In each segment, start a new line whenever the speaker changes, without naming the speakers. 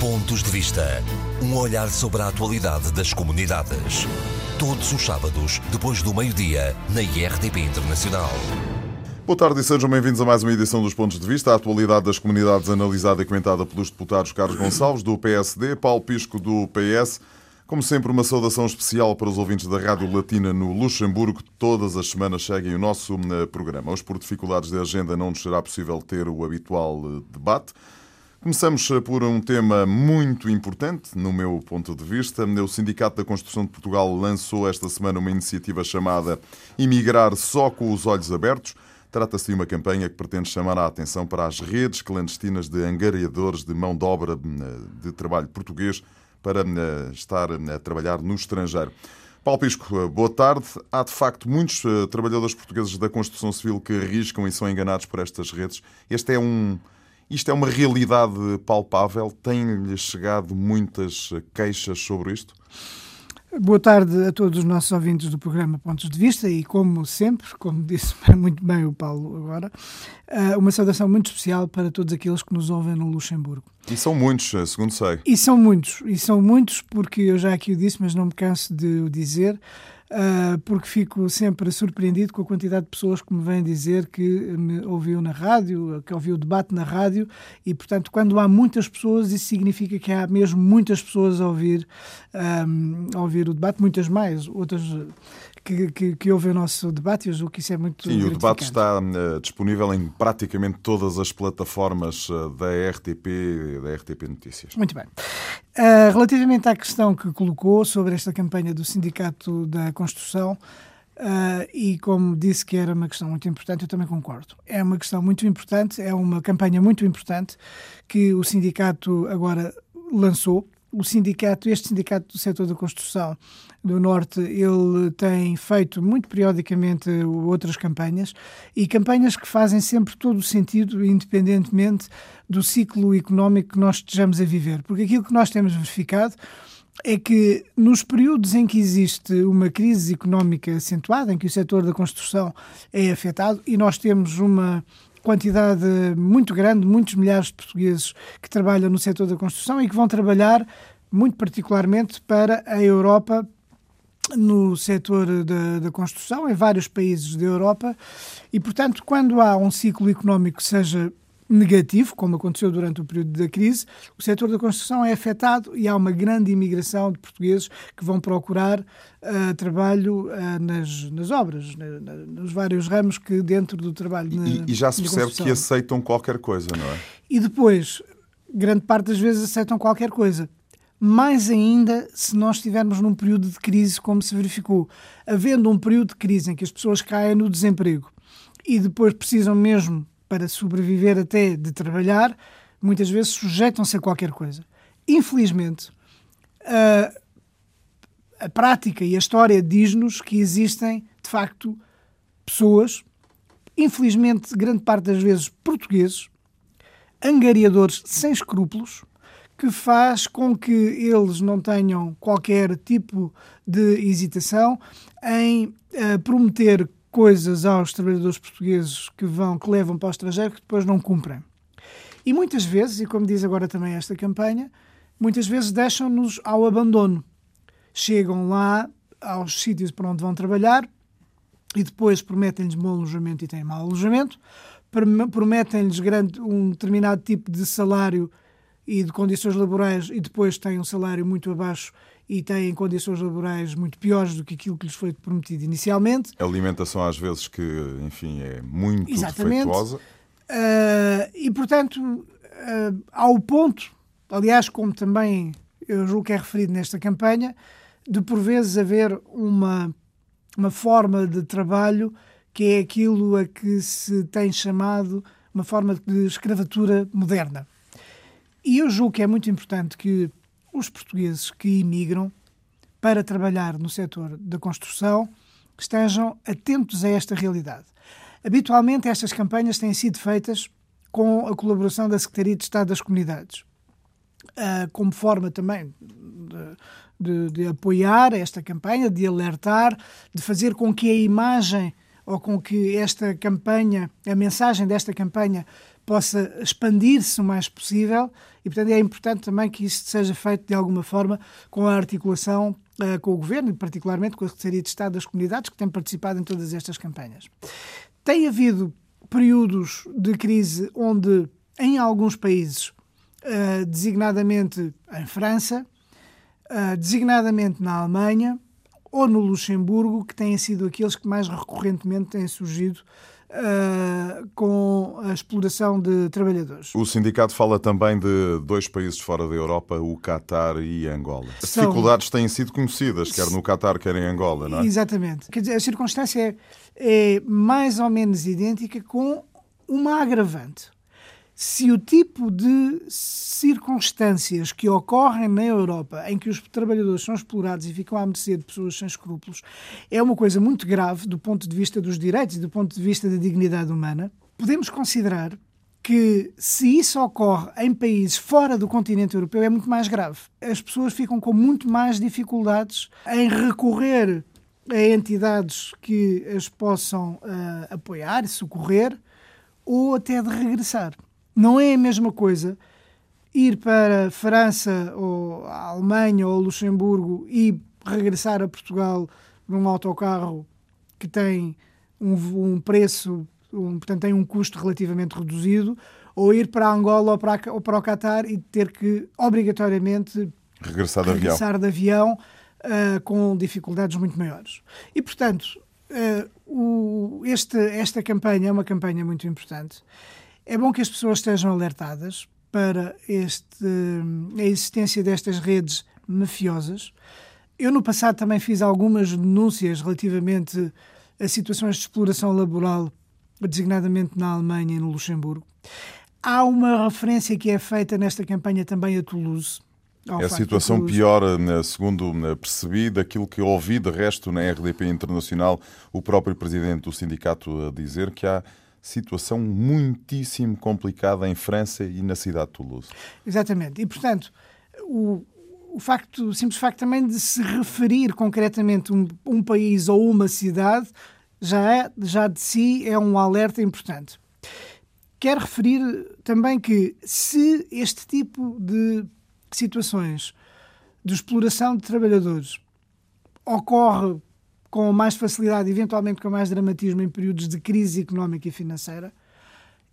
Pontos de Vista. Um olhar sobre a atualidade das comunidades. Todos os sábados, depois do meio-dia, na IRTP Internacional.
Boa tarde e sejam bem-vindos a mais uma edição dos Pontos de Vista. A atualidade das comunidades analisada e comentada pelos deputados Carlos Gonçalves, do PSD, Paulo Pisco, do PS. Como sempre, uma saudação especial para os ouvintes da Rádio Latina no Luxemburgo. Todas as semanas seguem o nosso eh, programa. Hoje, por dificuldades de agenda, não nos será possível ter o habitual eh, debate. Começamos eh, por um tema muito importante, no meu ponto de vista. O Sindicato da Construção de Portugal lançou esta semana uma iniciativa chamada Imigrar só com os olhos abertos. Trata-se de uma campanha que pretende chamar a atenção para as redes clandestinas de angariadores de mão de obra eh, de trabalho português para eh, estar a trabalhar no estrangeiro. Paulo Pisco, boa tarde. Há de facto muitos trabalhadores portugueses da construção civil que arriscam e são enganados por estas redes. Este é um isto é uma realidade palpável? Têm-lhe chegado muitas queixas sobre isto?
Boa tarde a todos os nossos ouvintes do programa Pontos de Vista e, como sempre, como disse muito bem o Paulo agora, eh, uma saudação muito especial para todos aqueles que nos ouvem no Luxemburgo.
E são muitos, eh, segundo sei.
E são muitos, e são muitos porque eu já aqui o disse, mas não me canso de o dizer uh, porque fico sempre surpreendido com a quantidade de pessoas que me vêm dizer que me ouviu na rádio, que ouviu o debate na rádio, e portanto, quando há muitas pessoas, isso significa que há mesmo muitas pessoas a ouvir, um, a ouvir o debate, muitas mais, outras que, que, que houve o nosso debate e eu julgo que isso é muito
Sim, o debate está uh, disponível em praticamente todas as plataformas uh, da RTP da RTP Notícias.
Muito bem. Uh, relativamente à questão que colocou sobre esta campanha do Sindicato da Construção, e como disse que era uma questão muito importante, eu também concordo. É uma questão muito importante, é uma campanha muito importante que o sindicato agora lançou o sindicato, este sindicato do setor da construção do Norte, ele tem feito muito periodicamente outras campanhas e campanhas que fazem sempre todo o sentido, independentemente do ciclo económico que nós estejamos a viver. Porque aquilo que nós temos verificado é que nos períodos em que existe uma crise económica acentuada, em que o setor da construção é afetado e nós temos uma quantidade muito grande, muitos milhares de portugueses que trabalham no setor da construção e que vão trabalhar muito particularmente para a Europa no setor da, da, construção, em vários países da Europa, e, portanto, quando há um ciclo económico que seja negativo, como aconteceu durante o período da crise, o setor da construção é afetado e há uma grande imigração de portugueses que vão procurar uh, trabalho uh, nas, nas obras, na, na, nos vários ramos que dentro do trabalho. Na,
e, e já se percebe que aceitam qualquer coisa, não é?
E depois, grande parte das vezes aceitam qualquer coisa. Mais ainda se nós estivermos num período de crise, como se verificou. Havendo um período de crise em que as pessoas caem no desemprego e depois precisam mesmo para sobreviver até de trabalhar, muitas vezes sujeitam-se a qualquer coisa. Infelizmente, a, a prática e a história diz-nos que existem, de facto, pessoas, infelizmente, grande parte das vezes portugueses, angariadores sem escrúpulos, que faz com que eles não tenham qualquer tipo de hesitação em uh, prometer coisas aos trabalhadores portugueses que vão, que levam para o estrangeiro, que depois não cumprem. E muitas vezes, e como diz agora também esta campanha, muitas vezes deixam-nos ao abandono. Chegam lá aos sítios para onde vão trabalhar e depois prometem-lhes bom alojamento e têm mau alojamento, prometem-lhes um determinado tipo de salário e de condições laborais e depois têm um salário muito abaixo e têm condições laborais muito piores do que aquilo que lhes foi prometido inicialmente.
A alimentação, às vezes, que, enfim, é muito Exatamente. defeituosa.
Uh, e, portanto, uh, ao ponto, aliás, como também eu julgo que é referido nesta campanha, de por vezes haver uma, uma forma de trabalho que é aquilo a que se tem chamado uma forma de escravatura moderna. E eu julgo que é muito importante que os portugueses que imigram para trabalhar no setor da construção estejam atentos a esta realidade. Habitualmente, estas campanhas têm sido feitas com a colaboração da Secretaria de Estado das Comunidades, ah, como forma também de, de, de, apoiar esta campanha, de alertar, de fazer com que a imagem ou com que esta campanha, a mensagem desta campanha, possa expandir-se o mais possível e, portanto, é importante também que isto seja feito de alguma forma com a articulação uh, com o Governo e, particularmente, com a Secretaria de Estado das Comunidades, que tem participado em todas estas campanhas. Tem havido períodos de crise onde, em alguns países, uh, designadamente em França, uh, designadamente na Alemanha ou no Luxemburgo, que têm sido aqueles que mais recorrentemente têm surgido Uh, com a exploração de trabalhadores.
O sindicato fala também de dois países fora da Europa, o Qatar e Angola. As São... dificuldades têm sido conhecidas, quer no Qatar, quer em Angola, não é?
Exatamente. Quer dizer, a circunstância é, é mais ou menos idêntica com uma agravante se o tipo de circunstâncias que ocorrem na Europa em que os trabalhadores são explorados e ficam à mercê de pessoas sem escrúpulos é uma coisa muito grave do ponto de vista dos direitos e do ponto de vista da dignidade humana, podemos considerar que se isso ocorre em países fora do continente europeu é muito mais grave. As pessoas ficam com muito mais dificuldades em recorrer a entidades que as possam uh, apoiar socorrer ou até de regressar. Não é a mesma coisa ir para França ou a Alemanha ou Luxemburgo e regressar a Portugal num autocarro que tem um, um preço, um, portanto, tem um custo relativamente reduzido, ou ir para Angola ou para, ou para o Qatar e ter que obrigatoriamente
regressar de
regressar
avião,
de avião uh, com dificuldades muito maiores. E, portanto, uh, o, este, esta campanha é uma campanha muito importante é bom que as pessoas estejam alertadas para este, a existência destas redes mafiosas. Eu, no passado, também fiz algumas denúncias relativamente a situações de exploração laboral, designadamente na Alemanha e no Luxemburgo. Há uma referência que é feita nesta campanha também a Toulouse.
É a situação pior, né, segundo né, percebi, daquilo que ouvi de resto na RDP Internacional, o próprio presidente do sindicato a dizer que há situação muitíssimo complicada em França e na cidade de Toulouse.
Exatamente. E, portanto, o, o, facto, o simples facto também de se referir concretamente um, um país ou uma cidade já, é, já de si é um alerta importante. Quero referir também que se este tipo de situações de exploração de trabalhadores ocorre com mais facilidade, eventualmente com mais dramatismo, em períodos de crise económica e financeira,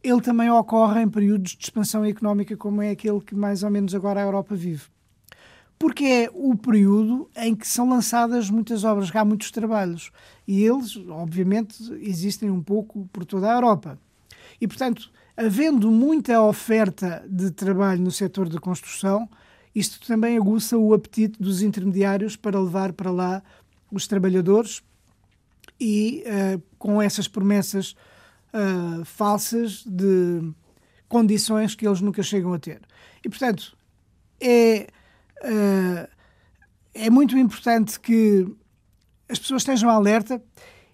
ele também ocorre em períodos de expansão económica, como é aquele que mais ou menos agora a Europa vive. Porque é o período em que são lançadas muitas obras, há muitos trabalhos. E eles, obviamente, existem um pouco por toda a Europa. E, portanto, havendo muita oferta de trabalho no setor da construção, isto também aguça o apetite dos intermediários para levar para lá os trabalhadores e uh, com essas promessas uh, falsas de condições que eles nunca chegam a ter. E, portanto, é, uh, é muito importante que as pessoas estejam alerta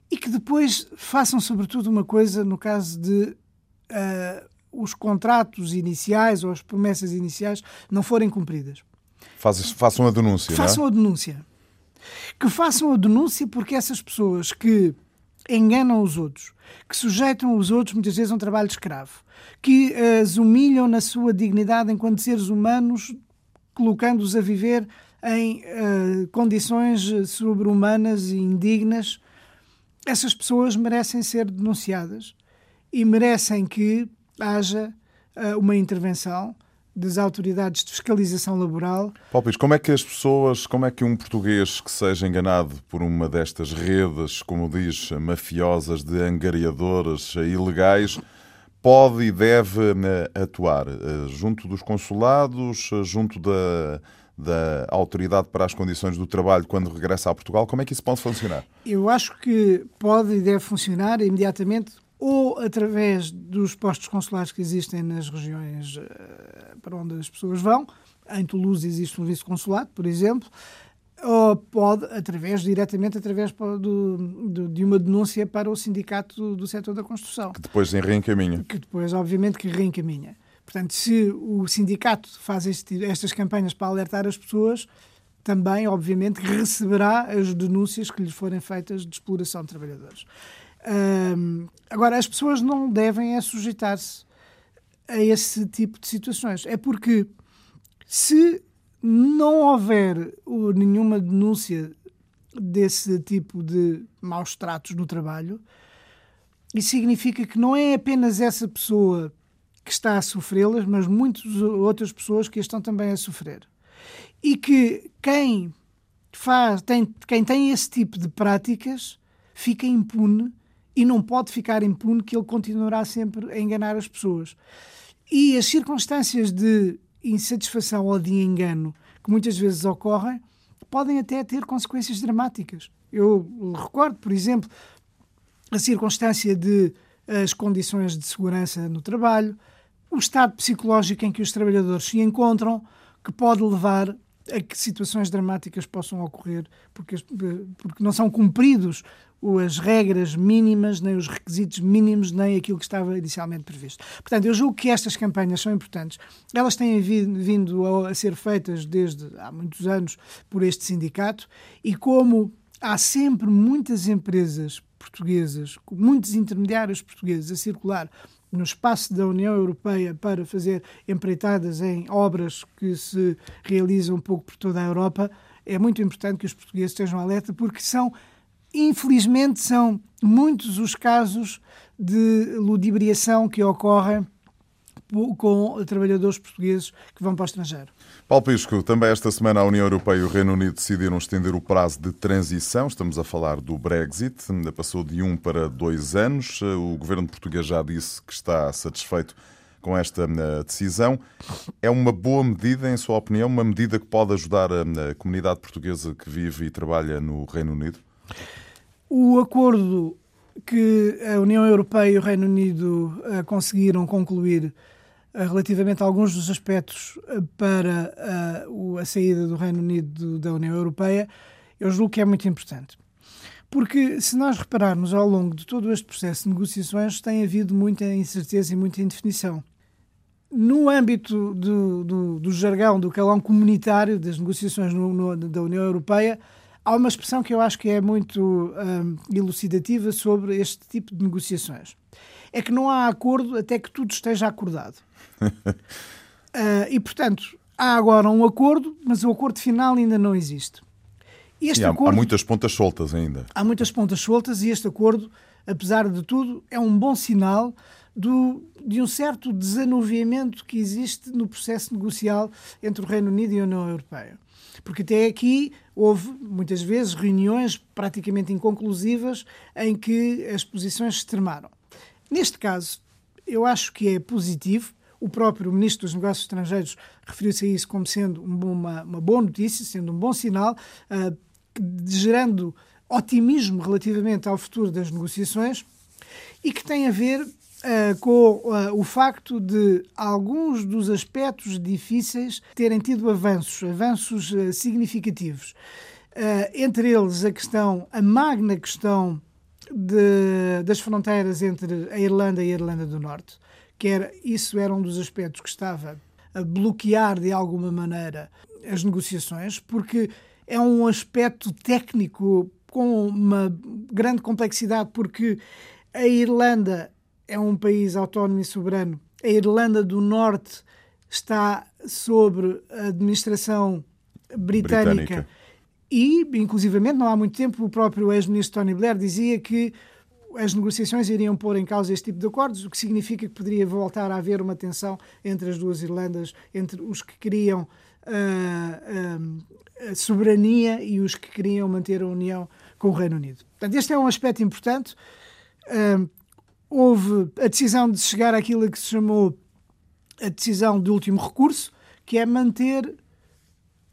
e que depois façam, sobretudo, uma coisa no caso de os contratos iniciais ou as promessas iniciais não forem cumpridas.
façam a denúncia.
Façam
é?
a denúncia que façam a denúncia porque essas pessoas que enganam os outros, que sujeitam os outros muitas vezes a um trabalho escravo, que as humilham na sua dignidade enquanto seres humanos, colocando-os a viver em uh, condições sobre-humanas e indignas, essas pessoas merecem ser denunciadas e merecem que haja uh, uma intervenção das autoridades de fiscalização laboral.
Palpis, como é que as pessoas, como é que um português que seja enganado por uma destas redes, como diz, mafiosas de angariadoras ilegais, pode e deve né, atuar eh, junto dos consulados, junto da, da autoridade para as condições do trabalho quando regressa a Portugal? Como é que isso pode funcionar?
Eu acho que pode e deve funcionar imediatamente ou através dos postos consulares que existem nas regiões uh, para onde as pessoas vão. Em Toulouse existe um vice-consulado, por exemplo, ou pode, através, diretamente através do, do, de uma denúncia para o sindicato do, do setor da construção.
Que depois reencaminha.
Que depois, obviamente, que reencaminha. Portanto, se o sindicato faz este, estas campanhas para alertar as pessoas, também, obviamente, receberá as denúncias que lhes forem feitas de exploração de trabalhadores. Agora, as pessoas não devem é sujeitar-se a esse tipo de situações. É porque se não houver nenhuma denúncia desse tipo de maus tratos no trabalho, isso significa que não é apenas essa pessoa que está a sofrê-las, mas muitas outras pessoas que estão também a sofrer. E que quem faz, tem, quem tem esse tipo de práticas fica impune e não pode ficar impune que ele continuará sempre a enganar as pessoas. E as circunstâncias de insatisfação ou de engano que muitas vezes ocorrem podem até ter consequências dramáticas. Eu recordo, por exemplo, a circunstância de as condições de segurança no trabalho, o estado psicológico em que os trabalhadores se encontram, que pode levar a que situações dramáticas possam ocorrer porque, porque não são cumpridos as regras mínimas, nem os requisitos mínimos, nem aquilo que estava inicialmente previsto. Portanto, eu julgo que estas campanhas são importantes. Elas têm vindo a ser feitas desde há muitos anos por este sindicato e como há sempre muitas empresas portuguesas, muitos intermediários portugueses a circular no espaço da União Europeia para fazer empreitadas em obras que se realizam um pouco por toda a Europa, é muito importante que os portugueses estejam alerta, porque são, infelizmente, são muitos os casos de ludibriação que ocorrem com trabalhadores portugueses que vão para o estrangeiro.
Paulo Pisco, também esta semana a União Europeia e o Reino Unido decidiram estender o prazo de transição. Estamos a falar do Brexit. Passou de um para dois anos. O governo português já disse que está satisfeito com esta eh, decisão. É uma boa medida, em sua opinião, uma medida que pode ajudar a comunidade portuguesa que vive e trabalha no Reino Unido?
O acordo que a União Europeia e o Reino Unido eh, conseguiram concluir eh, relativamente a alguns dos aspectos eh, para a, a saída do Reino Unido da União Europeia, eu julgo que é muito importante. Porque, se nós repararmos ao longo de todo este processo de negociações, tem havido muita incerteza e muita indefinição. No âmbito do, do, do jargão, do calão comunitário das negociações no, no, da União Europeia, há uma expressão que eu acho que é muito um, elucidativa sobre este tipo de negociações. É que não há acordo até que tudo esteja acordado uh, e, portanto, há agora um acordo, mas o acordo final ainda não existe.
Este há, acordo, há muitas pontas soltas ainda.
Há muitas pontas soltas e este acordo, apesar de tudo, é um bom sinal do, de um certo desanuviamento que existe no processo negocial entre o Reino Unido e a União Europeia. Porque até aqui houve, muitas vezes, reuniões praticamente inconclusivas em que as posições se extremaram. Neste caso, eu acho que é positivo o próprio Ministro dos Negócios Estrangeiros referiu-se a isso como sendo uma, uma boa notícia, sendo um bom sinal, uh, gerando otimismo relativamente ao futuro das negociações e que tem a ver uh, com uh, o facto de alguns dos aspectos difíceis terem tido avanços, avanços significativos. entre eles a questão, a magna questão de, das fronteiras entre a Irlanda e a Irlanda do Norte que era, isso era um dos aspectos que estava a bloquear de alguma maneira as negociações, porque é um aspecto técnico com uma grande complexidade, porque a Irlanda é um país autónomo e soberano, a Irlanda do Norte está sobre a administração britânica. britânica. E, inclusivamente, não há muito tempo, o próprio ex-ministro Tony Blair dizia que as negociações iriam pôr em causa este tipo de acordos, o que significa que poderia voltar a haver uma tensão entre as duas Irlandas, entre os que queriam uh, uh, a soberania e os que queriam manter a união com o Reino Unido. Portanto, este é um aspecto importante. Uh, houve a decisão de chegar àquilo que se chamou a decisão de último recurso, que é manter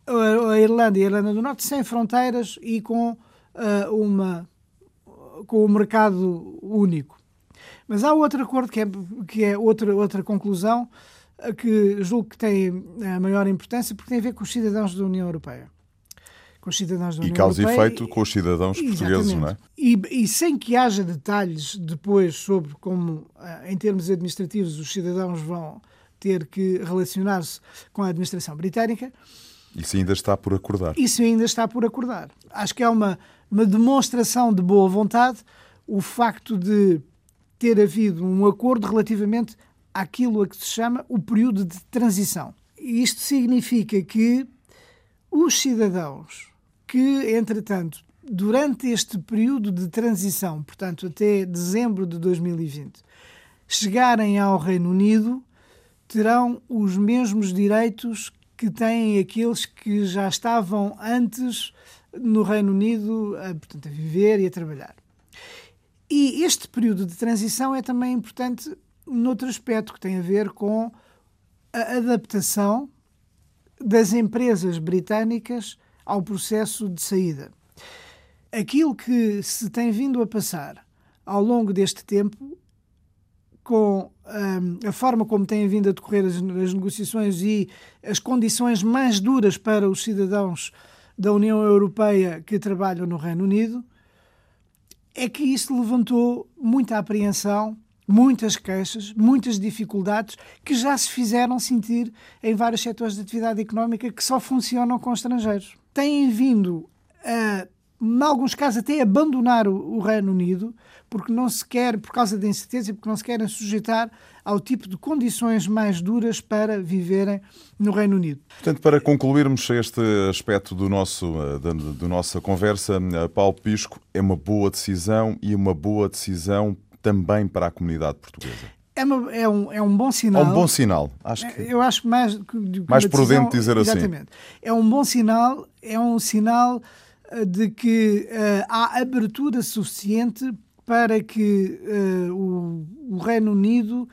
a Irlanda e a Irlanda do Norte sem fronteiras e com uma com o mercado único. Mas há outro acordo que é, que é outra, outra conclusão eh, que julgo que tem a maior importância porque tem a ver com os cidadãos da União Europeia.
Com os cidadãos da União e causa Europeia. efeito com os cidadãos portugueses, não é?
E, e, sem que haja detalhes depois sobre como, eh, em termos administrativos, os cidadãos vão ter que relacionar-se com a administração britânica.
Isso ainda está por acordar.
Isso ainda está por acordar. Acho que é uma uma demonstração de boa vontade o facto de ter havido um acordo relativamente àquilo a que se chama o período de transição. Isto significa que os cidadãos que, entretanto, durante este período de transição, portanto até dezembro de 2020, chegarem ao Reino Unido, terão os mesmos direitos que têm aqueles que já estavam antes no Reino Unido, a, portanto, a viver e a trabalhar. E este período de transição é também importante noutro aspecto que tem a ver com a adaptação das empresas britânicas ao processo de saída. Aquilo que se tem vindo a passar ao longo deste tempo, com um, a forma como têm vindo a decorrer as, as negociações e as condições mais duras para os cidadãos da União Europeia que trabalham no Reino Unido, é que isso levantou muita apreensão, muitas queixas, muitas dificuldades que já se fizeram sentir em vários setores de atividade económica que só funcionam com estrangeiros. Têm vindo a, em alguns casos, até abandonar o, Reino Unido, porque não se quer, por causa da incerteza, porque não se querem sujeitar ao tipo de condições mais duras para viverem no Reino Unido.
Portanto, para concluirmos este aspecto do nosso, eh, da, da nossa conversa, eh, Paulo Pisco, é uma boa decisão e uma boa decisão também para a comunidade portuguesa.
É, uma, é, um, é um bom sinal.
É um bom sinal. Acho que...
Eu acho mais que
mais prudente dizer
exatamente. assim. Exatamente. É um bom sinal, é um sinal eh, de que uh, há abertura suficiente para que uh, o, o Reino Unido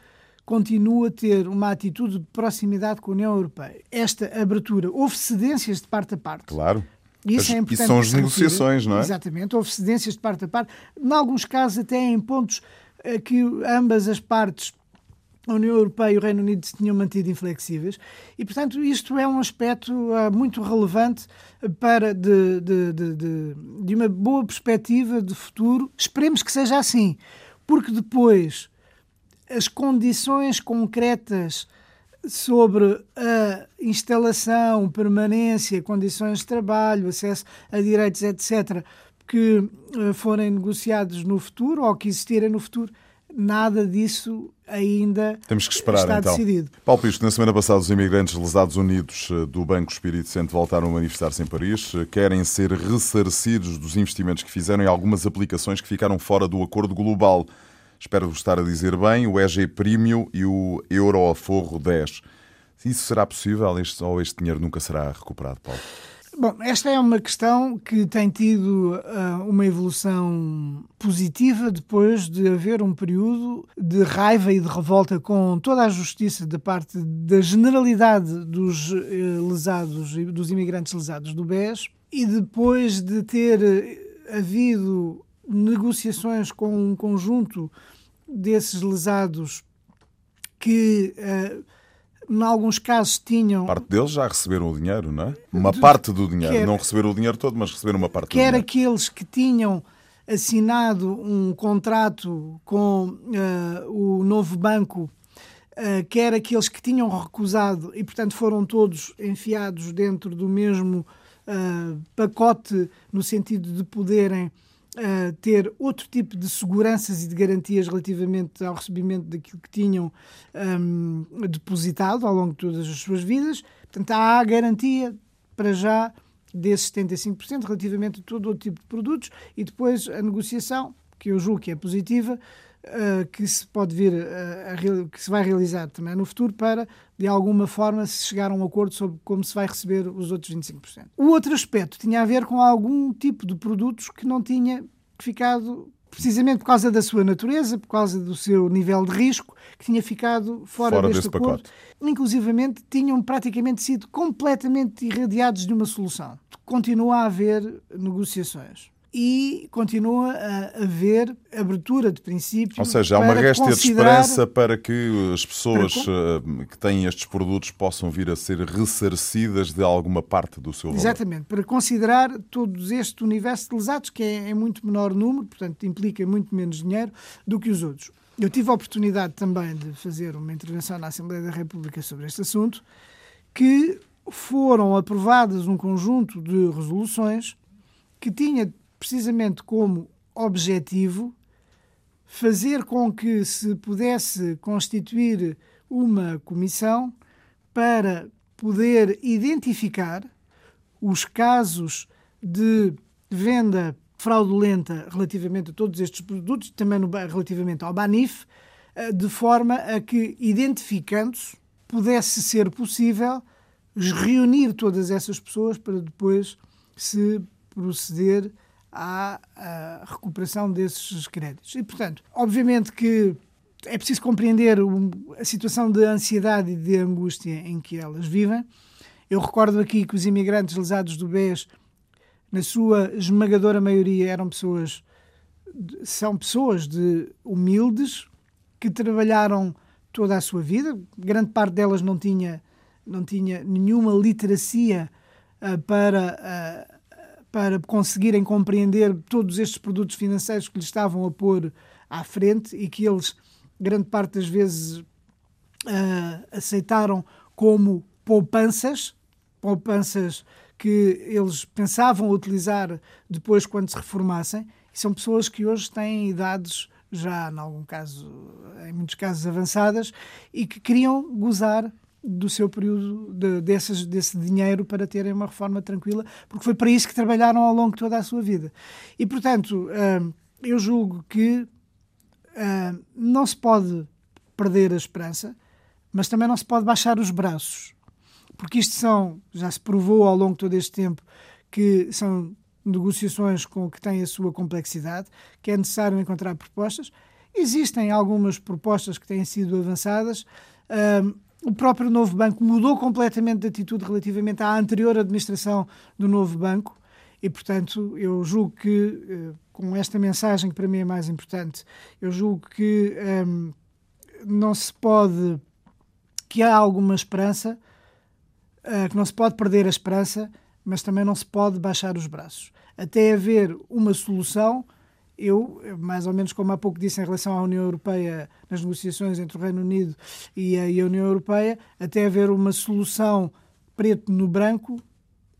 continua a ter uma atitude de proximidade com a União Europeia. Esta abertura, houve cedências de parte a parte.
Claro.
Isso, é
importante Isso são as negociações, não é?
Exatamente, houve cedências de parte a parte. Em alguns casos, até em pontos eh, que ambas as partes a União Europeia e o Reino Unido se tinham mantido inflexíveis e, portanto, isto é um aspecto uh, muito relevante para de, de, de, de, uma boa perspectiva de futuro. Esperemos que seja assim, porque depois as condições concretas sobre a instalação, permanência, condições de trabalho, acesso a direitos, etc., que uh, forem negociados no futuro ou que existirem no futuro, nada disso ainda
Temos que esperar,
está
então.
decidido.
Paulo Pisto, na semana passada os imigrantes lesados unidos eh, do Banco Espírito Santo voltaram a manifestar-se em Paris. Eh, querem ser ressarcidos dos investimentos que fizeram em algumas aplicações que ficaram fora do acordo global espero estar a dizer bem, o EG Premium e o Euro Aforro 10. Isso será possível este, ou este dinheiro nunca será recuperado, Paulo?
Bom, esta é uma questão que tem tido uh, uma evolução positiva depois de haver um período de raiva e de revolta com toda a justiça da parte da generalidade dos uh, lesados, dos imigrantes lesados do BES, e depois de ter havido negociações com um conjunto desses lesados que, uh, em alguns casos, tinham.
Parte deles já receberam o dinheiro, não é? Uma de, parte do dinheiro. Quer, não receberam o dinheiro todo, mas receberam uma parte do
dinheiro.
Quer
aqueles que tinham assinado um contrato com uh, o novo banco. Uh, quer aqueles que tinham recusado e, portanto, foram todos enfiados dentro do mesmo uh, pacote, no sentido de poderem uh, ter outro tipo de seguranças e de garantias relativamente ao recebimento daquilo que tinham um, depositado ao longo de todas as suas vidas. Portanto, há a garantia para já desses 75% relativamente a todo outro tipo de produtos e depois a negociação, que eu julgo que é positiva, Uh, que se pode vir uh, a, que se vai realizar também no futuro para de alguma forma se chegar a um acordo sobre como se vai receber os outros 25%. O outro aspecto tinha a ver com algum tipo de produtos que não tinha ficado precisamente por causa da sua natureza, por causa do seu nível de risco, que tinha ficado fora, fora deste acordo. Pacote. Inclusivamente, tinham praticamente sido completamente irradiados de uma solução. Continua a haver negociações e continua a haver abertura de princípio.
Ou seja, há uma réstia de esperança para que as pessoas. Eh, que têm estes produtos possam vir a ser ressarcidas de alguma parte do seu valor.
Exatamente, para considerar todo este universo de lesados, que é em muito menor número, portanto implica muito menos dinheiro do que os outros. Eu tive a oportunidade também de fazer uma intervenção na Assembleia da República sobre este assunto, que foram aprovadas um conjunto de resoluções que tinha precisamente como objetivo fazer com que se pudesse constituir uma comissão para poder identificar os casos de venda fraudulenta relativamente a todos estes produtos, também no, relativamente ao Banif, eh, de forma a que, identificando-se, pudesse ser possível reunir todas essas pessoas para depois se proceder à, recuperação desses créditos. E, portanto, obviamente que é preciso compreender a situação de ansiedade e de angústia em que elas vivem. Eu recordo aqui que os imigrantes lesados do BES, na sua esmagadora maioria, eram pessoas, são pessoas de humildes que trabalharam toda a sua vida. Grande parte delas não tinha, não tinha nenhuma literacia uh, para, uh, para conseguirem compreender todos estes produtos financeiros que lhes estavam a pôr à frente e que eles grande parte das vezes uh, aceitaram como poupanças, poupanças que eles pensavam utilizar depois quando se reformassem, e são pessoas que hoje têm idades já, em algum caso, em muitos casos avançadas, e que queriam gozar do seu período de, dessas, desse dinheiro para terem uma reforma tranquila, porque foi para isso que trabalharam ao longo de toda a sua vida. E, portanto, uh, eu julgo que uh, não se pode perder a esperança, mas também não se pode baixar os braços, porque isto são, já se provou ao longo de todo este tempo, que são negociações com que têm a sua complexidade, que é necessário encontrar propostas. Existem algumas propostas que têm sido avançadas. Uh, o próprio novo banco mudou completamente de atitude relativamente à anterior administração do novo banco e, portanto, eu julgo que, eh, com esta mensagem que para mim é mais importante, eu julgo que ehm, não se pode, que há alguma esperança, uh, que não se pode perder a esperança, mas também não se pode baixar os braços. Até haver uma solução, eu, mais ou menos como há pouco disse em relação à União Europeia, nas negociações entre o Reino Unido e a, União Europeia, até haver uma solução preto no branco,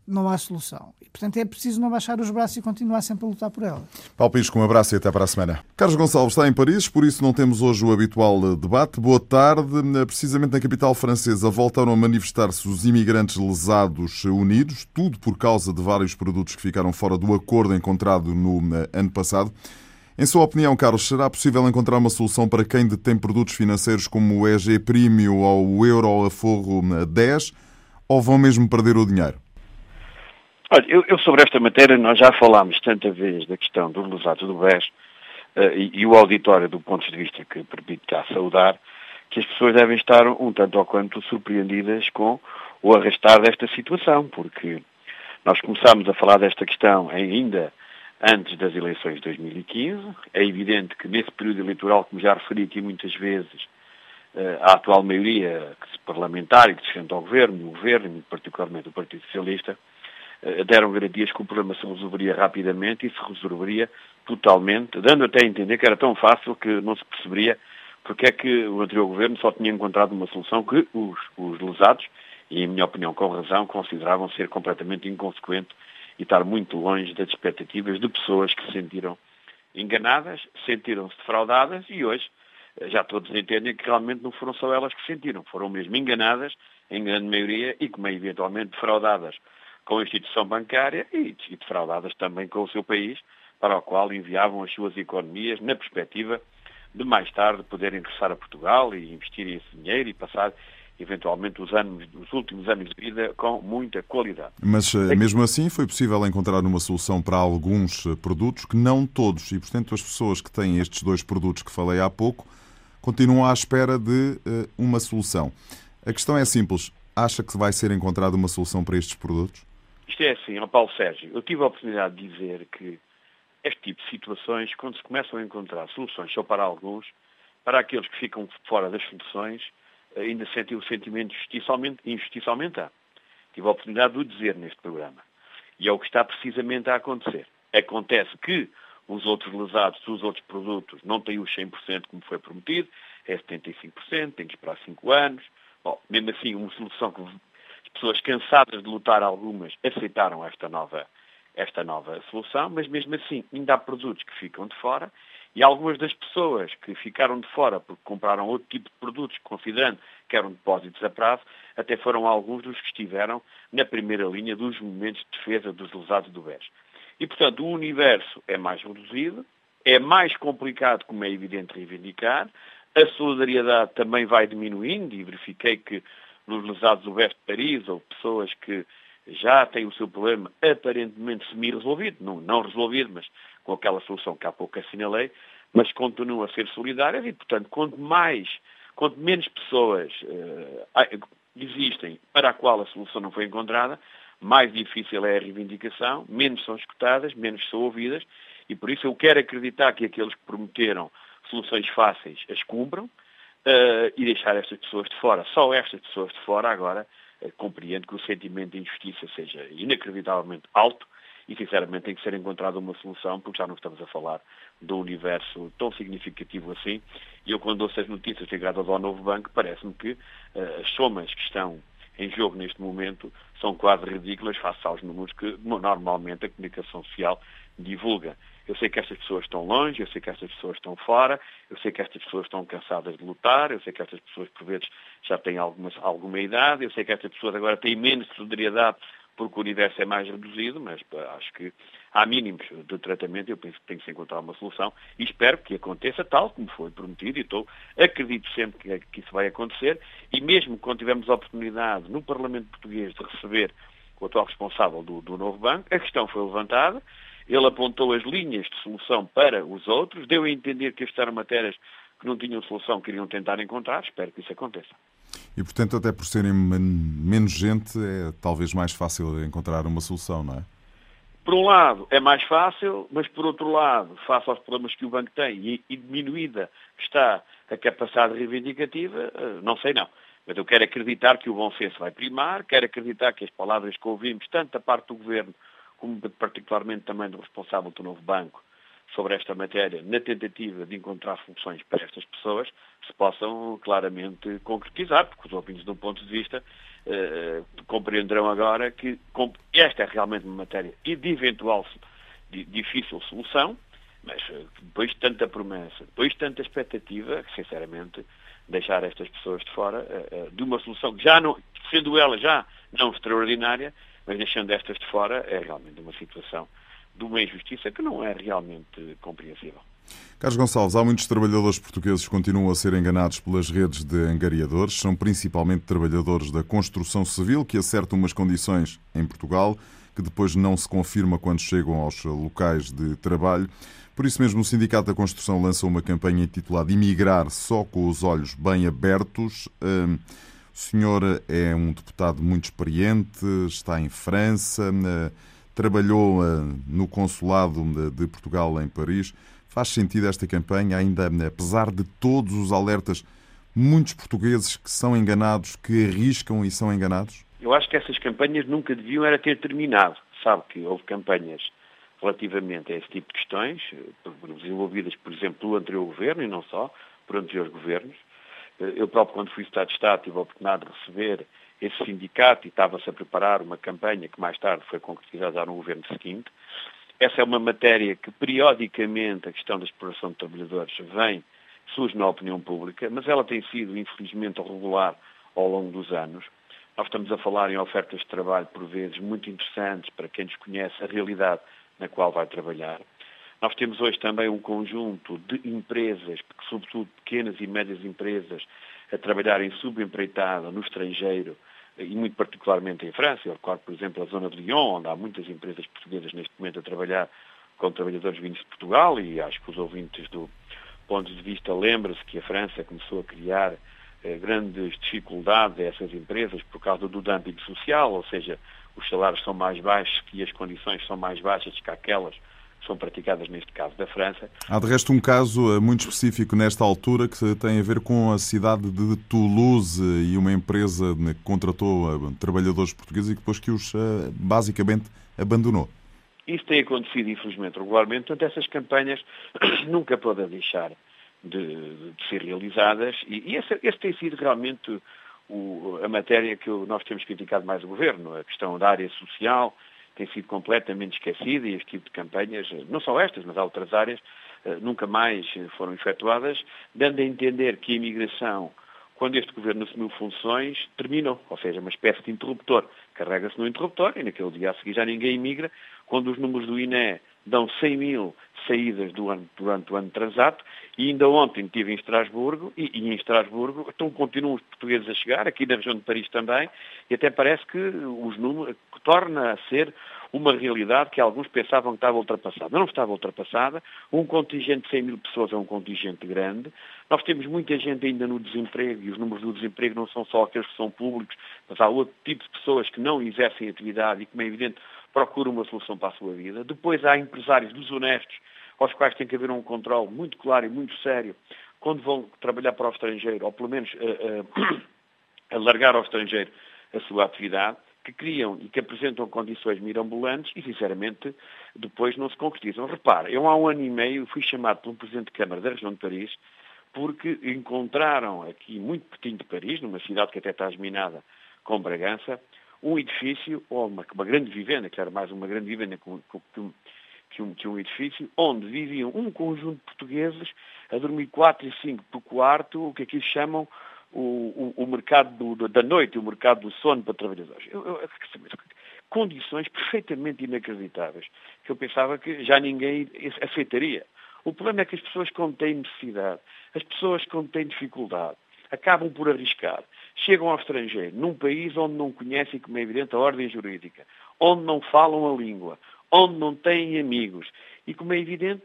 não há solução. E, portanto, é preciso não baixar os braços e continuar sempre a lutar por ela.
Paulo Pisco, um abraço e até para a semana. Carlos Gonçalves está em Paris, por isso não temos hoje o habitual debate. Boa tarde. Precisamente na capital francesa voltaram a manifestar-se os imigrantes lesados unidos, tudo por causa de vários produtos que ficaram fora do acordo encontrado no ano passado. Em sua opinião, Carlos, será possível encontrar uma solução para quem detém produtos financeiros como o EG Premium ou o Euro Aforro 10 ou vão mesmo perder o dinheiro?
Olha, eu, eu, sobre esta matéria nós já falámos tanta vez da questão dos lesados do BES uh, e, e, o auditório do ponto de vista que permite já saudar, que as pessoas devem estar um tanto ou quanto surpreendidas com o arrastar desta situação, porque nós começámos a falar desta questão ainda antes das eleições de 2015. É evidente que nesse período eleitoral, como já referi aqui muitas vezes, eh, a atual maioria parlamentar e que se ao governo, o governo, particularmente o Partido Socialista, eh, deram garantias que o problema se resolveria rapidamente e se resolveria totalmente, dando até a entender que era tão fácil que não se perceberia porque é que o anterior governo só tinha encontrado uma solução que os, os lesados, e em minha opinião com razão, consideravam ser completamente inconsequente e estar muito longe das expectativas de pessoas que se sentiram enganadas, sentiram-se defraudadas e hoje eh, já todos entendem que realmente não foram só elas que sentiram, foram mesmo enganadas, em grande maioria, e como é eventualmente defraudadas com a instituição bancária e, defraudadas também com o seu país, para o qual enviavam as suas economias na perspectiva de mais tarde poderem regressar a Portugal e investir esse dinheiro e passar eventualmente os, anos, os últimos anos de vida com muita qualidade.
Mas eh, mesmo assim foi possível encontrar uma solução para alguns eh, produtos que não todos, e portanto as pessoas que têm estes dois produtos que falei há pouco continuam à espera de uh, uma solução. A questão é simples, acha que vai ser encontrada uma solução para estes produtos?
Isto é assim, ao Paulo Sérgio, eu tive a oportunidade de dizer que este tipo de situações, quando se começam a encontrar soluções só para alguns, para aqueles que ficam fora das soluções, ainda sentem o sentimento de justiça, injustiça aumentar. Tive a oportunidade de o dizer neste programa. E é o que está precisamente a acontecer. Acontece que os outros lesados, os outros produtos, não têm os 100% como foi prometido, é 75%, tem que esperar 5 anos. Bom, mesmo assim, uma solução que pessoas cansadas de lutar, algumas aceitaram esta nova, esta nova solução, mas mesmo assim ainda há produtos que ficam de fora E algumas das pessoas que ficaram de fora porque compraram outro tipo de produtos, considerando que eram depósitos a prazo, até foram alguns dos que estiveram na primeira linha dos momentos de defesa dos lesados do BES. E, portanto, o universo é mais reduzido, é mais complicado, como é evidente, reivindicar, a solidariedade também vai diminuindo e verifiquei que nos lesados do BES de Paris ou pessoas que já têm o seu problema aparentemente semi-resolvido, não, não resolvido, mas com aquela solução que há pouco assinalei, mas continuam a ser solidárias e, portanto, quanto mais, quanto menos pessoas uh, existem para a qual a solução não foi encontrada, mais difícil é a reivindicação, menos são escutadas, menos são ouvidas, e por isso eu quero acreditar que aqueles que prometeram soluções fáceis as cumpram uh, e deixar estas pessoas de fora. Só estas pessoas de fora agora uh, compreendo que o sentimento de injustiça seja inacreditavelmente alto e, sinceramente, tem que ser encontrada uma solução, porque já não estamos a falar de um universo tão significativo assim. E eu, quando ouço as notícias ligadas ao novo banco, parece-me que uh, as somas que estão em jogo neste momento são quase ridículas face aos números que normalmente a comunicação social divulga. Eu sei que estas pessoas estão longe, eu sei que estas pessoas estão fora, eu sei que estas pessoas estão cansadas de lutar, eu sei que estas pessoas, por vezes, já têm algumas, alguma idade, eu sei que estas pessoas agora têm menos solidariedade porque o universo é mais reduzido, mas acho que há mínimos de tratamento, eu penso que tem que se encontrar uma solução e espero que aconteça tal como foi prometido e estou, acredito sempre que, que isso vai acontecer e mesmo quando tivermos a oportunidade no Parlamento Português de receber o atual responsável do, do novo banco, a questão foi levantada, ele apontou as linhas de solução para os outros, deu a entender que estas eram matérias que não tinham solução, queriam tentar encontrar, espero que isso aconteça.
E, portanto, até por serem menos gente, é talvez mais fácil encontrar uma solução, não é?
Por um lado, é mais fácil, mas por outro lado, face aos problemas que o banco tem e, diminuída está a capacidade reivindicativa, eh, não sei não. Mas eu quero acreditar que o bom senso vai primar, quero acreditar que as palavras que ouvimos, tanto da parte do Governo como particularmente também do responsável do novo banco, sobre esta matéria, na tentativa de encontrar soluções para estas pessoas, se possam claramente concretizar, porque os ouvintes, de um ponto de vista, eh, compreenderão agora que esta é realmente uma matéria de eventual de difícil solução, mas eh, depois de tanta promessa, depois de tanta expectativa, que sinceramente deixar estas pessoas de fora eh, de uma solução que já não, sendo ela já não extraordinária, mas deixando estas de fora é realmente uma situação de uma injustiça que não é realmente compreensível.
Carlos Gonçalves, há muitos trabalhadores portugueses que continuam a ser enganados pelas redes de angariadores. São principalmente trabalhadores da construção civil que acertam umas condições em Portugal que depois não se confirma quando chegam aos locais de trabalho. Por isso mesmo, o Sindicato da Construção lançou uma campanha intitulada Imigrar só com os olhos bem abertos. Hum, o senhor é um deputado muito experiente, está em França hum, trabalhou uh, no consulado de Portugal em Paris. Faz sentido esta campanha, ainda apesar de todos os alertas, muitos portugueses que são enganados, que arriscam e são enganados?
Eu acho que essas campanhas nunca deviam era ter terminado. Sabe que houve campanhas relativamente a esse tipo de questões, eh, desenvolvidas, por exemplo, pelo anterior governo e não só, por anteriores governos. Eh, eu próprio, quando fui Estado de Estado, tive a oportunidade de receber esse sindicato e estava-se a preparar uma campanha que mais tarde foi concretizada no governo seguinte. Essa é uma matéria que periodicamente a questão da exploração de trabalhadores vem, surge na opinião pública, mas ela tem sido, infelizmente, regular ao longo dos anos. Nós estamos a falar em ofertas de trabalho, por vezes, muito interessantes para quem desconhece a realidade na qual vai trabalhar. Nós temos hoje também um conjunto de empresas, sobretudo pequenas e médias empresas, a trabalhar em subempreitada no estrangeiro e muito particularmente em França. Eu recordo, por exemplo, a zona de Lyon, onde há muitas empresas portuguesas neste momento a trabalhar com trabalhadores vindos de Portugal e acho que os ouvintes do ponto de vista lembram-se que a França começou a criar eh, grandes dificuldades a essas empresas por causa do dumping social, ou seja, os salários são mais baixos e as condições são mais baixas que aquelas são praticadas neste caso da França.
Há de resto um caso eh, muito específico nesta altura que tem a ver com a cidade de Toulouse e uma empresa que contratou eh, trabalhadores portugueses e depois que os eh, basicamente abandonou.
Isso tem acontecido, infelizmente, regularmente. Portanto, essas campanhas nunca podem deixar de, de ser realizadas e, e esse, esse, tem sido realmente o, a matéria que nós temos criticado mais o Governo, a questão da área social, tem sido completamente esquecida e este tipo de campanhas, não só estas, mas há outras áreas, nunca mais foram efetuadas, dando a entender que a imigração quando este governo assumiu funções, terminou, ou seja, uma espécie de interruptor. Carrega-se no interruptor e naquele dia a seguir já ninguém imigra, quando os números do INE dão 100 mil saídas ano, durante o ano transato e ainda ontem estive em Estrasburgo e, e, em Estrasburgo então continuam os portugueses a chegar, aqui na região de Paris também, e até parece que os números torna a ser uma realidade que alguns pensavam que estava ultrapassada. Não estava ultrapassada. Um contingente de 100 mil pessoas é um contingente grande. Nós temos muita gente ainda no desemprego e os números do desemprego não são só aqueles que são públicos, mas há outro tipo de pessoas que não exercem atividade e, como é evidente, procuram uma solução para a sua vida. Depois há empresários desonestos aos quais tem que haver um controle muito claro e muito sério quando vão trabalhar para o estrangeiro, ou pelo menos uh, uh, alargar ao estrangeiro a sua atividade que criam e que apresentam condições mirambulantes e, sinceramente, depois não se concretizam. Repara, eu há um ano e meio fui chamado um Presidente de Câmara da região de Paris porque encontraram aqui, muito pertinho de Paris, numa cidade que até está geminada com Bragança, um edifício, ou uma, uma grande vivenda, que era mais uma grande vivenda que um, que, um, que um edifício, onde viviam um conjunto de portugueses a dormir quatro e cinco por quarto, o que aqui chamam o, o, o mercado do, da noite, o mercado do sono para trabalhadores. Eu, eu, condições perfeitamente inacreditáveis, que eu pensava que já ninguém aceitaria. O problema é que as pessoas que têm necessidade, as pessoas que têm dificuldade, acabam por arriscar. Chegam ao estrangeiro, num país onde não conhecem, como é evidente, a ordem jurídica, onde não falam a língua, onde não têm amigos e, como é evidente,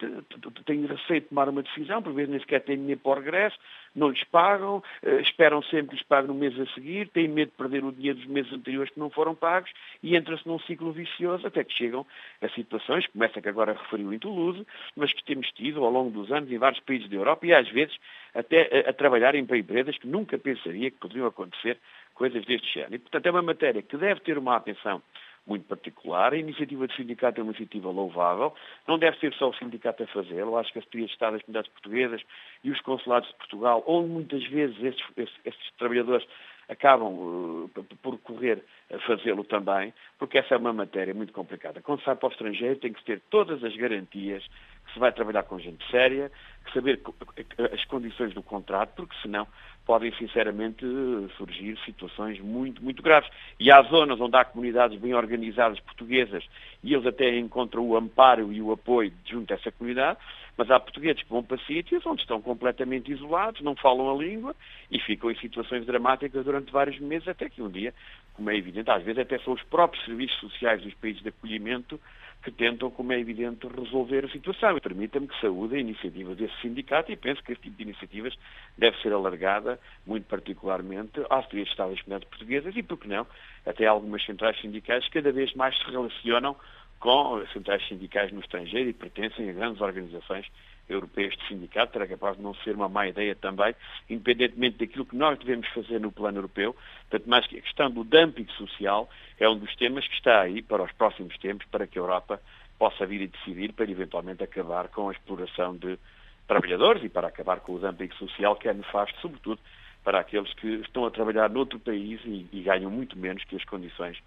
têm receio de tomar uma decisão, por vezes nem sequer têm dinheiro para o regresso, não lhes pagam, eh, esperam sempre que lhes paguem no mês a seguir, têm medo de perder o dinheiro dos meses anteriores que não foram pagos e entra-se num ciclo vicioso até que chegam a situações, como essa que agora referiu em Toulouse, mas que temos tido ao longo dos anos em vários países da Europa e às vezes até a, a trabalharem para empresas que nunca pensaria que poderiam acontecer coisas deste género. E, portanto, é uma matéria que deve ter uma atenção muito particular. A iniciativa do sindicato é uma iniciativa louvável. Não deve ser só o sindicato a fazê-lo. Acho que a Secretaria de Estado das Comunidades Portuguesas e os consulados de Portugal, onde muitas vezes estes trabalhadores acabam uh, por correr a fazê-lo também, porque essa é uma matéria muito complicada. Quando sai para o estrangeiro tem que ter todas as garantias que se vai trabalhar com gente séria, que saber as condições do contrato, porque senão podem sinceramente surgir situações muito, muito graves. E há zonas onde há comunidades bem organizadas portuguesas e eles até encontram o amparo e o apoio junto a essa comunidade, mas há portugueses que vão para sítios onde estão completamente isolados, não falam a língua e ficam em situações dramáticas durante vários meses, até que um dia, como é evidente, às vezes até são os próprios serviços sociais dos países de acolhimento que tentam, como é evidente, resolver a situação. Permita-me que saúde a iniciativa desse sindicato e penso que este tipo de iniciativas deve ser alargada, muito particularmente, às três Estados Comunidades Portuguesas e, por que não, até algumas centrais sindicais que cada vez mais se relacionam com centrais sindicais no estrangeiro e pertencem a grandes organizações europeias de sindicato, será capaz de não ser uma má ideia também, independentemente daquilo que nós devemos fazer no plano europeu, tanto mais que a questão do dumping social é um dos temas que está aí para os próximos tempos, para que a Europa possa vir e decidir para eventualmente acabar com a exploração de trabalhadores e para acabar com o dumping social que é nefasto, sobretudo para aqueles que estão a trabalhar noutro país e, e ganham muito menos que as condições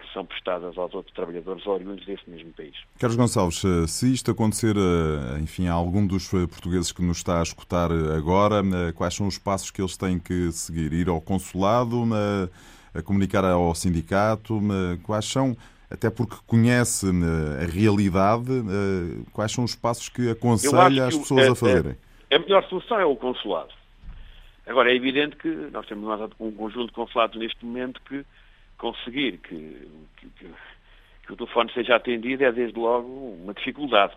que são prestadas aos outros trabalhadores oriundos desse mesmo país.
Carlos Gonçalves, eh, se isto acontecer, eh, enfim, a algum dos eh, portugueses que nos está a escutar agora, quais são os passos que eles têm que seguir? Ir ao consulado, a comunicar ao sindicato? Quais são, até porque conhece a realidade, quais são os passos que aconselha as pessoas a fazerem?
A, a melhor solução é o consulado. Agora, é evidente que nós temos um conjunto de consulados neste momento que conseguir que, que, que, que o telefone seja atendido é desde logo uma dificuldade,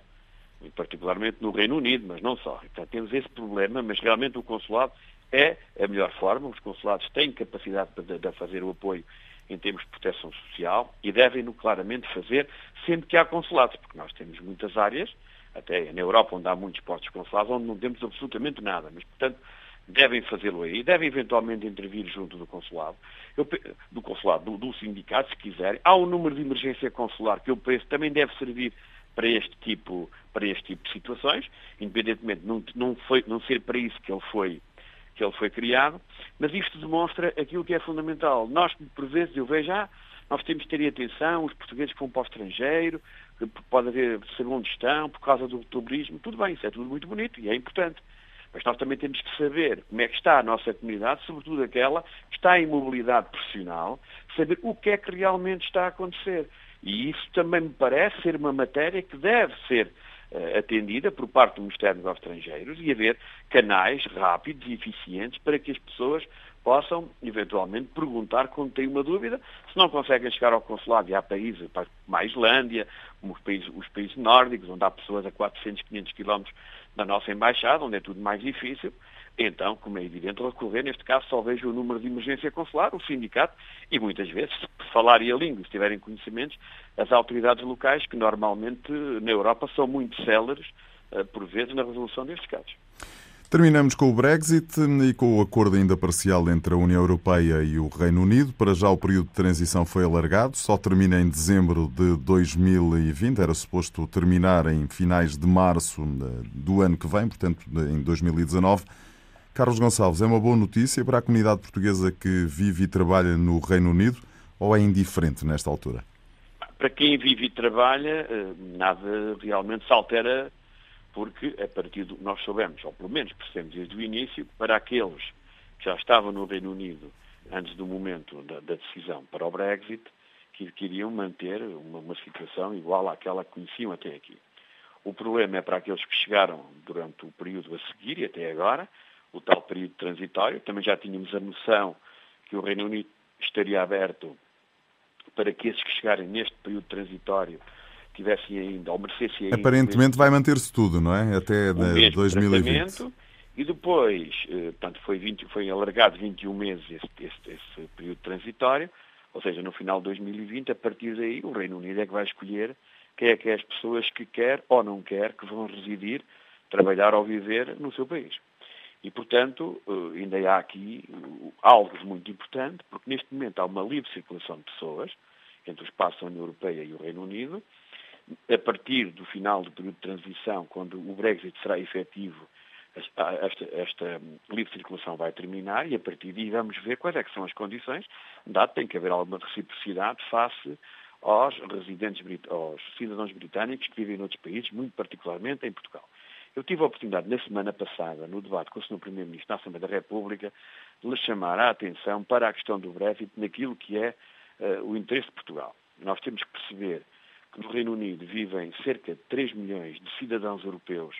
particularmente no Reino Unido, mas não só. Então temos esse problema, mas realmente o consulado é a melhor forma. Os consulados têm capacidade de, de fazer o apoio em termos de proteção social e devem-no claramente fazer sempre que há consulados, porque nós temos muitas áreas, até na Europa onde há muitos postos consulados, onde não temos absolutamente nada. Mas, portanto, devem fazê-lo aí, devem eventualmente intervir junto do consulado, eu, do consulado, do, do, sindicato, se quiserem. Há um número de emergência consular que eu penso também deve servir para este tipo, para este tipo de situações, independentemente de não, não, foi, não ser para isso que ele foi que ele foi criado, mas isto demonstra aquilo que é fundamental. Nós, por vezes, eu vejo, ah, nós temos de ter atenção, os portugueses que vão para o estrangeiro, pode haver saber onde estão, por causa do turismo, tudo bem, isso é tudo muito bonito e é importante. Mas nós também temos que saber como é que está a nossa comunidade, sobretudo aquela que está em mobilidade profissional, saber o que é que realmente está a acontecer. E isso também me parece ser uma matéria que deve ser uh, atendida por parte do Ministério dos Estrangeiros e haver canais rápidos e eficientes para que as pessoas possam, eventualmente, perguntar quando têm uma dúvida. Se não conseguem chegar ao consulado, e há países, como a Islândia, como os países, os países nórdicos, onde há pessoas a 400, 500 quilómetros da nossa embaixada, onde é tudo mais difícil, então, como é evidente, recorrer, neste caso, só vejo o número de emergência consular, o sindicato, e muitas vezes, se falarem a língua, se tiverem conhecimentos, as autoridades locais, que normalmente na Europa são muito céleres, eh, por vezes, na resolução destes casos.
Terminamos com o Brexit e com o acordo ainda parcial entre a União Europeia e o Reino Unido. Para já o período de transição foi alargado, só termina em dezembro de 2020, era suposto terminar em finais de março do ano que vem, portanto em 2019. Carlos Gonçalves, é uma boa notícia para a comunidade portuguesa que vive e trabalha no Reino Unido ou é indiferente nesta altura?
Para quem vive e trabalha, eh, nada realmente se altera porque a partir do nós soubemos, ou pelo menos percebemos desde o início, para aqueles que já estavam no Reino Unido antes do momento da, da decisão para o Brexit, que queriam manter uma, uma, situação igual àquela que conheciam até aqui. O problema é para aqueles que chegaram durante o período a seguir e até agora, o tal período transitório. Também já tínhamos a noção que o Reino Unido estaria aberto para que esses que chegarem neste período transitório tivessem ainda, ou merecessem ainda...
Aparentemente vai manter-se tudo, não é? Até um 2020.
E depois, eh, portanto, foi, 20, foi alargado 21 meses esse, esse, esse período transitório, ou seja, no final de 2020, a partir daí, o Reino Unido é que vai escolher quem é que é as pessoas que quer ou não quer que vão residir, trabalhar ou viver no seu país. E, portanto, eh, ainda há aqui algo muito importante, porque neste momento há uma livre circulação de pessoas entre o espaço da União Europeia e o Reino Unido, a partir do final do período de transição, quando o Brexit será efetivo, esta, esta, livre circulação vai terminar e a partir daí vamos ver quais é são as condições, dado que tem que haver alguma reciprocidade face aos residentes, aos cidadãos britânicos que vivem noutros países, muito particularmente em Portugal. Eu tive a oportunidade, na semana passada, no debate com o Sr. Primeiro-Ministro na Assembleia da República, de lhe chamar a atenção para a questão do Brexit naquilo que é uh, o interesse de Portugal. Nós temos que perceber que no Reino Unido vivem cerca de 3 milhões de cidadãos europeus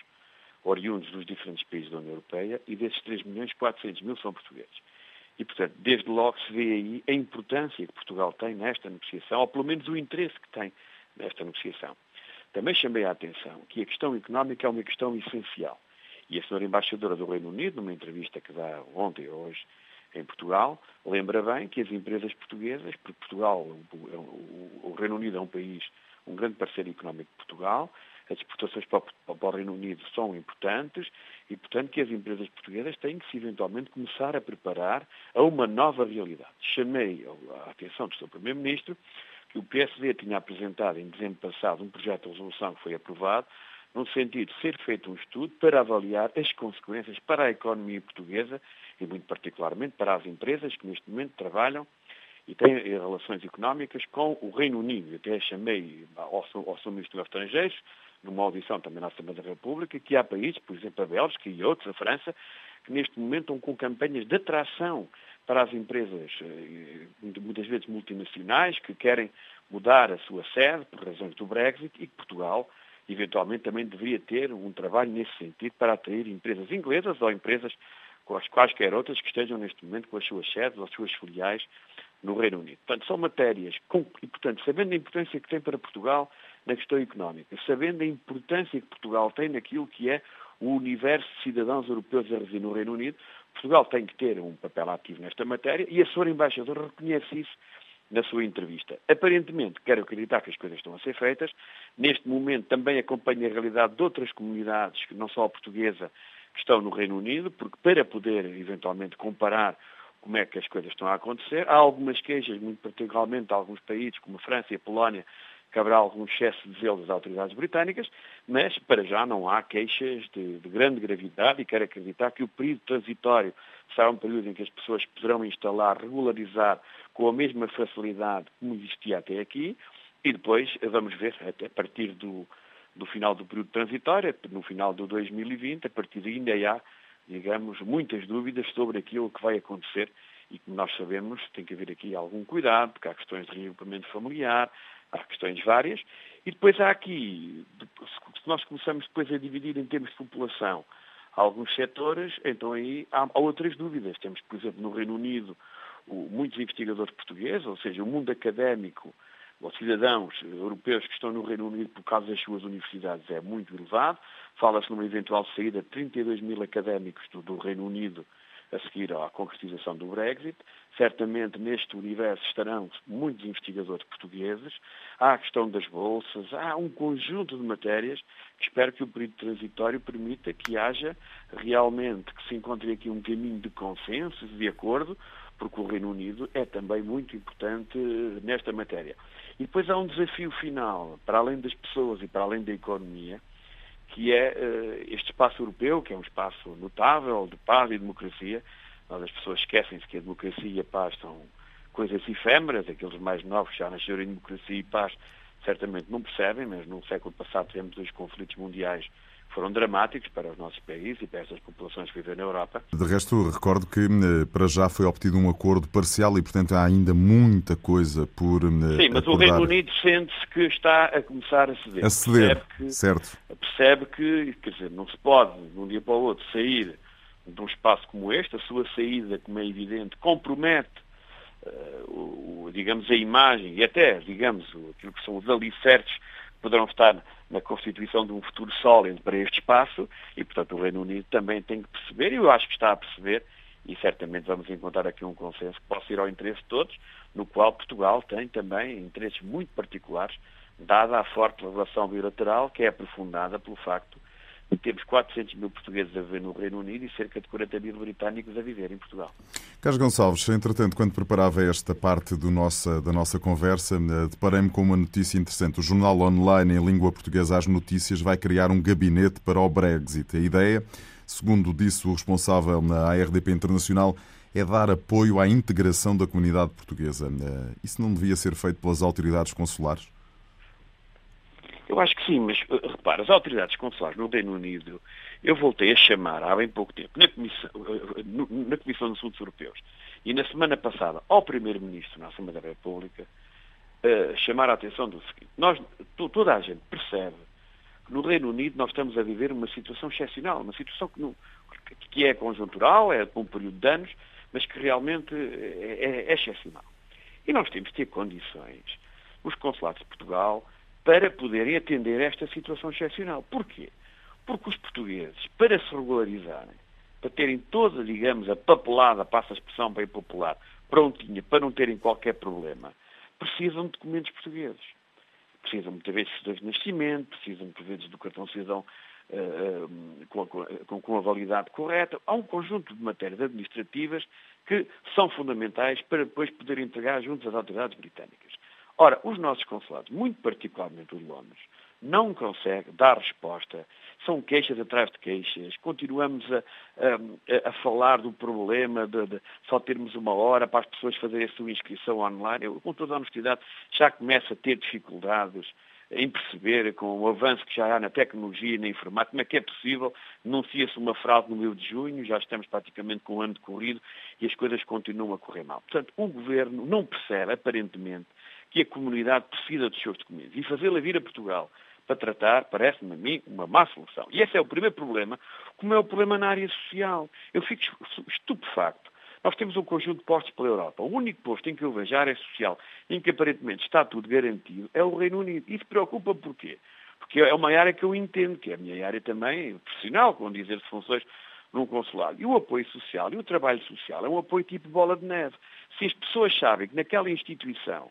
oriundos dos diferentes países da União Europeia e desses 3 milhões, 400 mil são portugueses. E, portanto, desde logo se vê aí a importância que Portugal tem nesta negociação, ou pelo menos o interesse que tem nesta negociação. Também chamei a atenção que a questão económica é uma questão essencial. E a senhora embaixadora do Reino Unido, numa entrevista que dá ontem ou hoje em Portugal, lembra bem que as empresas portuguesas, porque Portugal, o Reino Unido é um país um grande parceiro económico de Portugal, as exportações para o, Reino Unido são importantes e, portanto, que as empresas portuguesas têm que se eventualmente começar a preparar a uma nova realidade. Chamei a atenção do Sr. Primeiro-Ministro que o PSD tinha apresentado em dezembro passado um projeto de resolução que foi aprovado, no sentido de ser feito um estudo para avaliar as consequências para a economia portuguesa e, muito particularmente, para as empresas que neste momento trabalham e tem relações económicas com o Reino Unido. Até chamei ao, ao Sr. Ministro dos Estrangeiros, numa audição também na Assembleia da República, que há países, por exemplo a Bélgica e outros, a França, que neste momento estão com campanhas de atração para as empresas, eh, muitas vezes multinacionais, que querem mudar a sua sede por razões do Brexit e que Portugal eventualmente também deveria ter um trabalho nesse sentido para atrair empresas inglesas ou empresas com as quaisquer outras que estejam neste momento com as suas sedes ou as suas filiais no Reino Unido. Portanto, são matérias, com, e portanto, sabendo a importância que tem para Portugal na questão económica, sabendo a importância que Portugal tem naquilo que é o universo de cidadãos europeus a residir no Reino Unido, Portugal tem que ter um papel ativo nesta matéria e a Sra. Embaixadora reconhece isso na sua entrevista. Aparentemente, quero acreditar que as coisas estão a ser feitas. Neste momento também acompanha a realidade de outras comunidades, não só a portuguesa, que estão no Reino Unido, porque para poder eventualmente comparar como é que as coisas estão a acontecer. Há algumas queixas, muito particularmente de alguns países, como a França e a Polónia, que haverá algum excesso de zelo das autoridades britânicas, mas para já não há queixas de, de, grande gravidade e quero acreditar que o período transitório será um período em que as pessoas poderão instalar, regularizar com a mesma facilidade como existia até aqui, e depois vamos ver, até a partir do, do final do período transitório, no final de 2020, a partir daí ainda há, digamos, muitas dúvidas sobre aquilo que vai acontecer e como nós sabemos tem que haver aqui algum cuidado, porque há questões de reagrupamento familiar, há questões várias, e depois há aqui, se nós começamos depois a dividir em termos de população alguns setores, então aí há, outras dúvidas. Temos, por exemplo, no Reino Unido, muitos investigadores portugueses, ou seja, o mundo académico, os cidadãos europeus que estão no Reino Unido por causa das suas universidades é muito elevado. Fala-se numa eventual saída de 32 mil académicos do, do Reino Unido a seguir à concretização do Brexit. Certamente neste universo estarão muitos investigadores portugueses. Há a questão das bolsas, há um conjunto de matérias que espero que o período transitório permita que haja realmente, que se encontre aqui um caminho de consenso, de acordo, porque o Reino Unido é também muito importante nesta matéria. E depois há um desafio final, para além das pessoas e para além da economia, que é uh, este espaço europeu, que é um espaço notável de paz e democracia. Mas as pessoas esquecem-se que a democracia e a paz são coisas efêmeras, aqueles mais novos que já nasceram em democracia e paz certamente não percebem, mas no século passado tivemos dois conflitos mundiais foram dramáticos para os nossos países e para estas populações que vivem na Europa.
De resto, recordo que eh, para já foi obtido um acordo parcial e, portanto, há ainda muita coisa por. Eh,
Sim, mas
acordar.
o Reino Unido sente-se que está a começar a ceder.
A ceder,
percebe que,
certo.
Percebe que, quer dizer, não se pode, de um dia para o outro, sair de um espaço como este. A sua saída, como é evidente, compromete uh, o, digamos, a imagem e até, digamos, aquilo que são os alicerces poderão estar na constituição de um futuro sólido para este espaço e, portanto, o Reino Unido também tem que perceber, e eu acho que está a perceber, e certamente vamos encontrar aqui um consenso que possa ir ao interesse de todos, no qual Portugal tem também interesses muito particulares, dada a forte relação bilateral que é aprofundada pelo facto temos 400 mil portugueses a viver no Reino Unido e cerca de 40 mil britânicos a viver em Portugal.
Carlos Gonçalves, entretanto, quando preparava esta parte nossa, da nossa conversa, eh, deparei-me com uma notícia interessante. O jornal online em língua portuguesa As Notícias vai criar um gabinete para o Brexit. A ideia, segundo disse o responsável na ARDP Internacional, é dar apoio à integração da comunidade portuguesa. Eh, isso não devia ser feito pelas autoridades consulares?
Eu acho que sim, mas eh, repara, as autoridades consulares no Reino Unido, eu voltei a chamar há bem pouco tempo, na Comissão, eh, na Comissão dos Assuntos Europeus e na semana passada ao Primeiro-Ministro na Assembleia da República, uh, chamar a atenção do seguinte. Nós, toda a gente percebe que no Reino Unido nós estamos a viver uma situação excepcional, uma situação que, não, que é conjuntural, é por um período de anos, mas que realmente é, é, excepcional. E nós temos de ter condições, os consulados de Portugal, para poderem atender esta situação excepcional. Porquê? Porque os portugueses, para se regularizarem, para terem toda, digamos, a papelada, passa a expressão bem popular, prontinha, para não terem qualquer problema, precisam de documentos portugueses. Precisam muitas vezes de nascimento, precisam muitas vezes do cartão cidadão uh, uh, com, a, com, com a validade correta. Há um conjunto de matérias administrativas que são fundamentais para depois poder entregar junto às autoridades britânicas. Ora, os nossos consulados, muito particularmente o de Londres, não conseguem dar resposta. São queixas atrás de queixas. Continuamos a, a, a falar do problema de, de, só termos uma hora para as pessoas fazerem a sua inscrição online. Eu, com toda a honestidade, já começo a ter dificuldades em perceber, com o avanço que já há na tecnologia e na informática, como é que é possível, anuncia-se uma fraude no mês de junho, já estamos praticamente com o ano decorrido e as coisas continuam a correr mal. Portanto, o Governo não percebe, aparentemente, que a comunidade precisa dos seus documentos. E fazê-la vir a Portugal para tratar, parece-me a mim, uma má solução. E esse é o primeiro problema, como é o problema na área social. Eu fico estupefacto. Nós temos um conjunto de postos pela Europa. O único posto em que eu vejo a área social, em que aparentemente está tudo garantido, é o Reino Unido. Isso preocupa porquê? Porque é uma área que eu entendo, que é a minha área também profissional, com dizer de funções num consulado. E o apoio social e o trabalho social é um apoio tipo bola de neve. Se as pessoas sabem que naquela instituição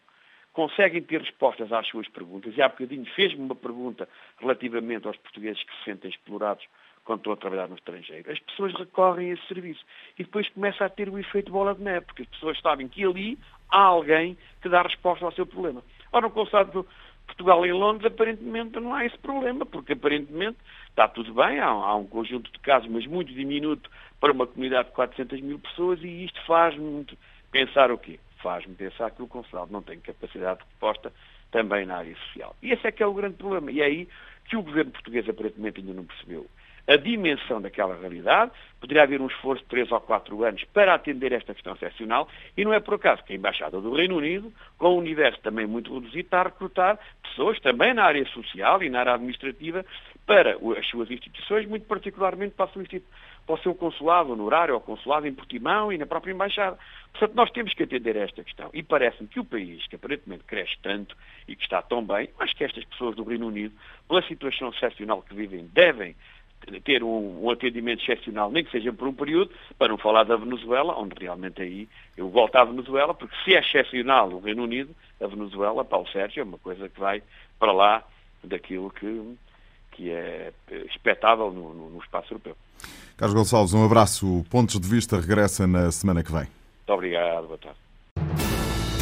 conseguem ter respostas às suas perguntas. E há bocadinho fez-me uma pergunta relativamente aos portugueses que se sentem explorados quando estão a trabalhar no estrangeiro. As pessoas recorrem a esse serviço. E depois começa a ter o efeito bola de neve, porque as pessoas sabem que ali há alguém que dá resposta ao seu problema. Ora, no consulado Portugal em Londres, aparentemente não há esse problema, porque aparentemente está tudo bem, há, há um conjunto de casos, mas muito diminuto para uma comunidade de 400 mil pessoas, e isto faz muito pensar o quê? Faz-me pensar que o consulado não tem capacidade de resposta também na área social. E esse é que é o grande problema. E é aí que o governo português aparentemente ainda não percebeu a dimensão daquela realidade, poderia haver um esforço de três ou quatro anos para atender esta questão excepcional, e não é por acaso que a Embaixada do Reino Unido, com um universo também muito reduzido, está a recrutar pessoas também na área social e na área administrativa para as suas instituições, muito particularmente para, o seu consulado honorário, ou consulado em Portimão e na própria Embaixada. Portanto, nós temos que atender a esta questão. E parece-me que o país, que aparentemente cresce tanto e que está tão bem, acho que estas pessoas do Reino Unido, pela situação excepcional que vivem, devem ter um, um, atendimento excepcional, nem que seja por um período, para não falar da Venezuela, onde realmente aí eu volto à Venezuela, porque se é excepcional o Reino Unido, a Venezuela, Paulo Sérgio, é uma coisa que vai para lá daquilo que, que é espetável no, no, no espaço europeu.
Carlos Gonçalves, um abraço. O Pontos de Vista regressa na semana que vem.
Muito obrigado, boa tarde.